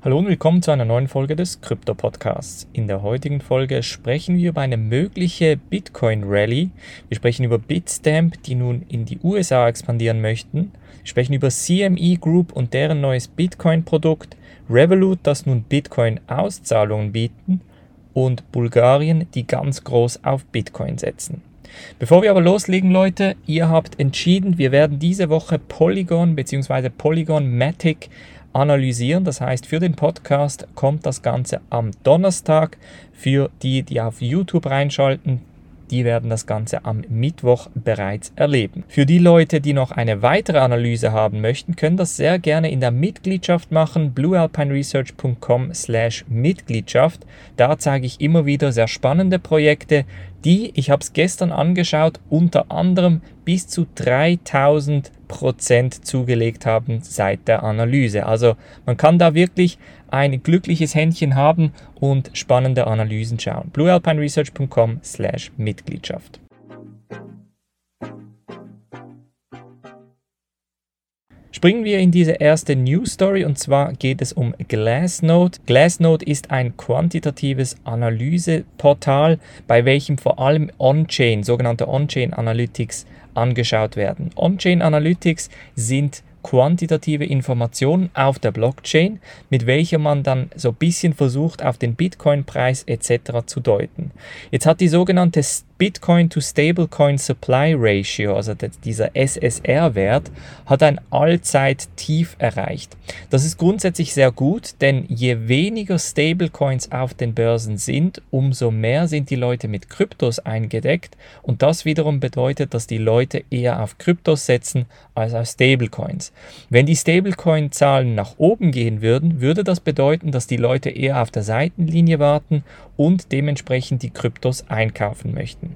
Hallo und willkommen zu einer neuen Folge des Krypto Podcasts. In der heutigen Folge sprechen wir über eine mögliche Bitcoin Rally. Wir sprechen über Bitstamp, die nun in die USA expandieren möchten. Wir sprechen über CME Group und deren neues Bitcoin Produkt, Revolut, das nun Bitcoin Auszahlungen bieten und Bulgarien, die ganz groß auf Bitcoin setzen. Bevor wir aber loslegen, Leute, ihr habt entschieden, wir werden diese Woche Polygon bzw. Polygon Matic analysieren. Das heißt, für den Podcast kommt das Ganze am Donnerstag. Für die, die auf YouTube reinschalten, die werden das Ganze am Mittwoch bereits erleben. Für die Leute, die noch eine weitere Analyse haben möchten, können das sehr gerne in der Mitgliedschaft machen, bluealpineresearch.com slash Mitgliedschaft. Da zeige ich immer wieder sehr spannende Projekte, die, ich habe es gestern angeschaut, unter anderem bis zu 3000 Prozent zugelegt haben seit der Analyse. Also man kann da wirklich ein glückliches Händchen haben und spannende Analysen schauen. bluealpineresearch.com slash Mitgliedschaft. Springen wir in diese erste News Story und zwar geht es um Glassnode. Glassnode ist ein quantitatives Analyseportal, bei welchem vor allem On-Chain, sogenannte On-Chain Analytics angeschaut werden. On-Chain Analytics sind quantitative Informationen auf der Blockchain, mit welcher man dann so ein bisschen versucht, auf den Bitcoin-Preis etc. zu deuten. Jetzt hat die sogenannte Bitcoin to Stablecoin Supply Ratio, also dieser SSR-Wert, hat ein Allzeit-Tief erreicht. Das ist grundsätzlich sehr gut, denn je weniger Stablecoins auf den Börsen sind, umso mehr sind die Leute mit Kryptos eingedeckt und das wiederum bedeutet, dass die Leute eher auf Kryptos setzen als auf Stablecoins. Wenn die Stablecoin-Zahlen nach oben gehen würden, würde das bedeuten, dass die Leute eher auf der Seitenlinie warten und dementsprechend die Kryptos einkaufen möchten.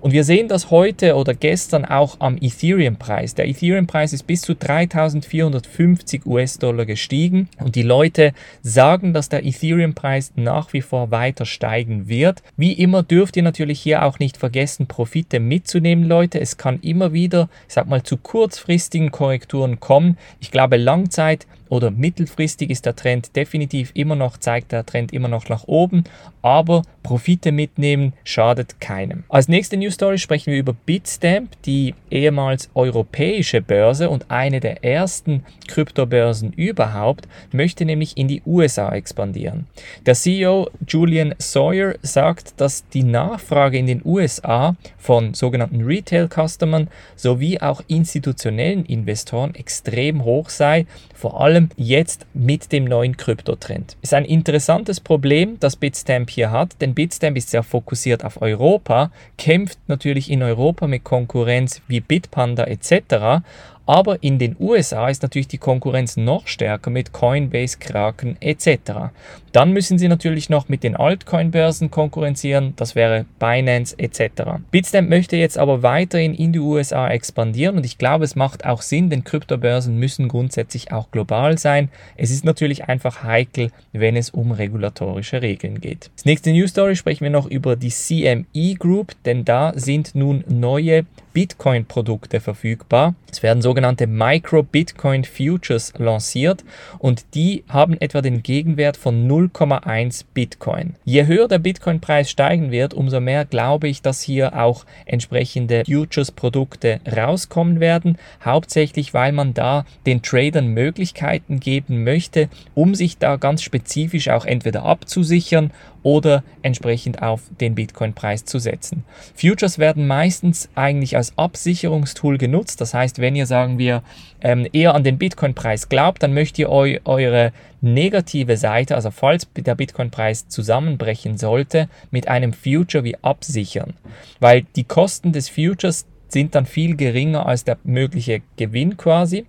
Und wir sehen das heute oder gestern auch am Ethereum-Preis. Der Ethereum-Preis ist bis zu 3450 US-Dollar gestiegen und die Leute sagen, dass der Ethereum-Preis nach wie vor weiter steigen wird. Wie immer dürft ihr natürlich hier auch nicht vergessen, Profite mitzunehmen, Leute. Es kann immer wieder, ich sag mal, zu kurzfristigen Korrekturen kommen. Ich glaube, Langzeit oder mittelfristig ist der Trend definitiv immer noch, zeigt der Trend immer noch nach oben, aber Profite mitnehmen schadet keinem. Als nächste News Story sprechen wir über Bitstamp, die ehemals europäische Börse und eine der ersten Kryptobörsen überhaupt, möchte nämlich in die USA expandieren. Der CEO Julian Sawyer sagt, dass die Nachfrage in den USA von sogenannten Retail-Customern sowie auch institutionellen Investoren extrem hoch sei, vor allem allem jetzt mit dem neuen Kryptotrend. Ist ein interessantes Problem, das Bitstamp hier hat, denn Bitstamp ist sehr fokussiert auf Europa, kämpft natürlich in Europa mit Konkurrenz wie Bitpanda etc., aber in den USA ist natürlich die Konkurrenz noch stärker mit Coinbase, Kraken etc. Dann müssen sie natürlich noch mit den Altcoin-Börsen konkurrenzieren, das wäre Binance etc. Bitstamp möchte jetzt aber weiterhin in die USA expandieren und ich glaube, es macht auch Sinn, denn Kryptobörsen müssen grundsätzlich auch global sein. Es ist natürlich einfach heikel, wenn es um regulatorische Regeln geht. Das nächste News Story sprechen wir noch über die CME Group, denn da sind nun neue Bitcoin-Produkte verfügbar. Es werden sogenannte Micro-Bitcoin Futures lanciert und die haben etwa den Gegenwert von 0,1 Bitcoin. Je höher der Bitcoin-Preis steigen wird, umso mehr glaube ich, dass hier auch entsprechende Futures-Produkte rauskommen werden. Hauptsächlich, weil man da den Tradern Möglichkeiten geben möchte, um sich da ganz spezifisch auch entweder abzusichern oder entsprechend auf den Bitcoin-Preis zu setzen. Futures werden meistens eigentlich als Absicherungstool genutzt. Das heißt, wenn ihr, sagen wir, ähm, eher an den Bitcoin-Preis glaubt, dann möchtet ihr eu eure negative Seite, also falls der Bitcoin-Preis zusammenbrechen sollte, mit einem Future wie absichern. Weil die Kosten des Futures sind dann viel geringer als der mögliche Gewinn quasi.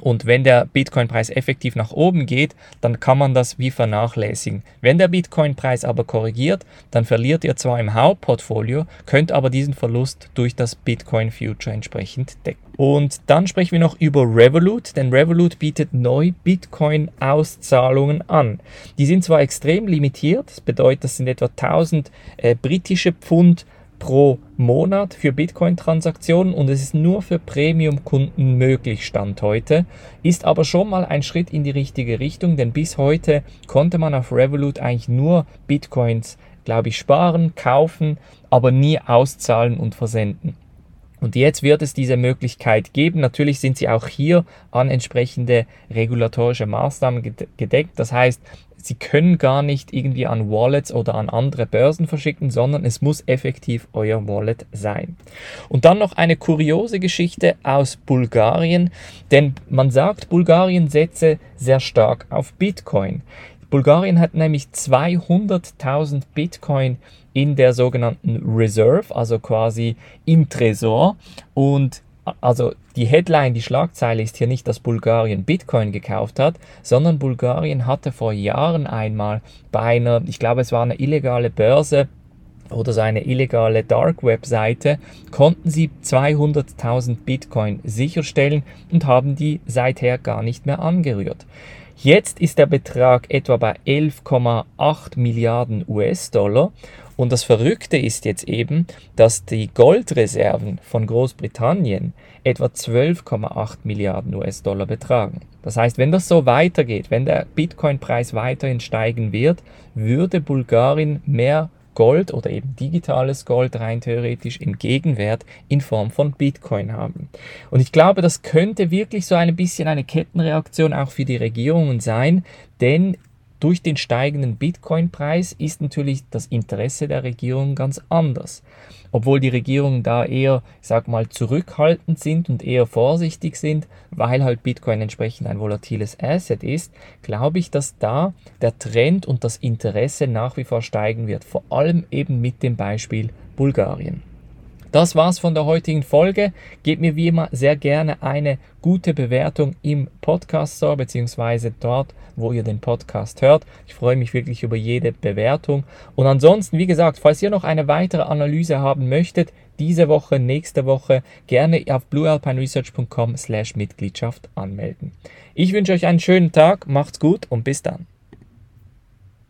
Und wenn der Bitcoin-Preis effektiv nach oben geht, dann kann man das wie vernachlässigen. Wenn der Bitcoin-Preis aber korrigiert, dann verliert ihr zwar im Hauptportfolio, könnt aber diesen Verlust durch das Bitcoin-Future entsprechend decken. Und dann sprechen wir noch über Revolut, denn Revolut bietet neu Bitcoin-Auszahlungen an. Die sind zwar extrem limitiert, das bedeutet, das sind etwa 1000 äh, britische Pfund pro Monat für Bitcoin-Transaktionen und es ist nur für Premium-Kunden möglich, Stand heute. Ist aber schon mal ein Schritt in die richtige Richtung, denn bis heute konnte man auf Revolut eigentlich nur Bitcoins, glaube ich, sparen, kaufen, aber nie auszahlen und versenden. Und jetzt wird es diese Möglichkeit geben. Natürlich sind sie auch hier an entsprechende regulatorische Maßnahmen gedeckt. Das heißt, Sie können gar nicht irgendwie an Wallets oder an andere Börsen verschicken, sondern es muss effektiv euer Wallet sein. Und dann noch eine kuriose Geschichte aus Bulgarien, denn man sagt, Bulgarien setze sehr stark auf Bitcoin. Bulgarien hat nämlich 200.000 Bitcoin in der sogenannten Reserve, also quasi im Tresor. Und also die Headline, die Schlagzeile ist hier nicht, dass Bulgarien Bitcoin gekauft hat, sondern Bulgarien hatte vor Jahren einmal bei einer, ich glaube es war eine illegale Börse, oder so eine illegale Dark Web Seite, konnten sie 200.000 Bitcoin sicherstellen und haben die seither gar nicht mehr angerührt. Jetzt ist der Betrag etwa bei 11,8 Milliarden US-Dollar und das Verrückte ist jetzt eben, dass die Goldreserven von Großbritannien etwa 12,8 Milliarden US-Dollar betragen. Das heißt, wenn das so weitergeht, wenn der Bitcoin-Preis weiterhin steigen wird, würde Bulgarien mehr Gold oder eben digitales Gold rein theoretisch im Gegenwert in Form von Bitcoin haben. Und ich glaube, das könnte wirklich so ein bisschen eine Kettenreaktion auch für die Regierungen sein, denn durch den steigenden Bitcoin-Preis ist natürlich das Interesse der Regierung ganz anders. Obwohl die Regierungen da eher, sag mal, zurückhaltend sind und eher vorsichtig sind, weil halt Bitcoin entsprechend ein volatiles Asset ist, glaube ich, dass da der Trend und das Interesse nach wie vor steigen wird. Vor allem eben mit dem Beispiel Bulgarien. Das war's von der heutigen Folge. Gebt mir wie immer sehr gerne eine gute Bewertung im Podcast Store beziehungsweise dort, wo ihr den Podcast hört. Ich freue mich wirklich über jede Bewertung. Und ansonsten, wie gesagt, falls ihr noch eine weitere Analyse haben möchtet, diese Woche, nächste Woche, gerne auf bluealpineresearch.com slash Mitgliedschaft anmelden. Ich wünsche euch einen schönen Tag, macht's gut und bis dann.